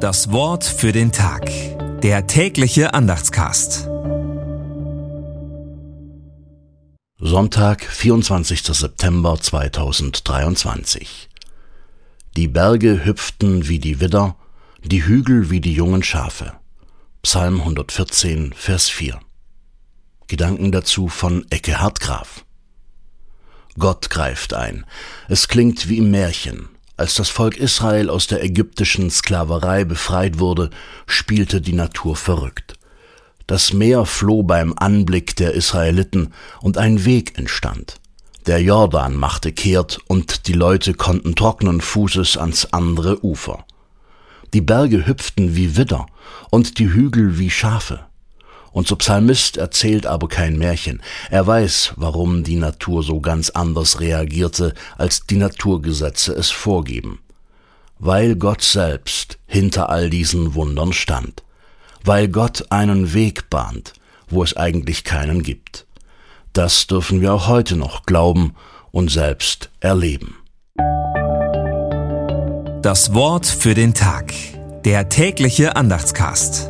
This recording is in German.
Das Wort für den Tag. Der tägliche Andachtscast. Sonntag, 24. September 2023. Die Berge hüpften wie die Widder, die Hügel wie die jungen Schafe. Psalm 114, Vers 4. Gedanken dazu von Ecke Hartgraf. Gott greift ein. Es klingt wie im Märchen. Als das Volk Israel aus der ägyptischen Sklaverei befreit wurde, spielte die Natur verrückt. Das Meer floh beim Anblick der Israeliten und ein Weg entstand. Der Jordan machte kehrt und die Leute konnten trockenen Fußes ans andere Ufer. Die Berge hüpften wie Widder und die Hügel wie Schafe. Unser Psalmist erzählt aber kein Märchen. Er weiß, warum die Natur so ganz anders reagierte, als die Naturgesetze es vorgeben. Weil Gott selbst hinter all diesen Wundern stand. Weil Gott einen Weg bahnt, wo es eigentlich keinen gibt. Das dürfen wir auch heute noch glauben und selbst erleben. Das Wort für den Tag. Der tägliche Andachtscast.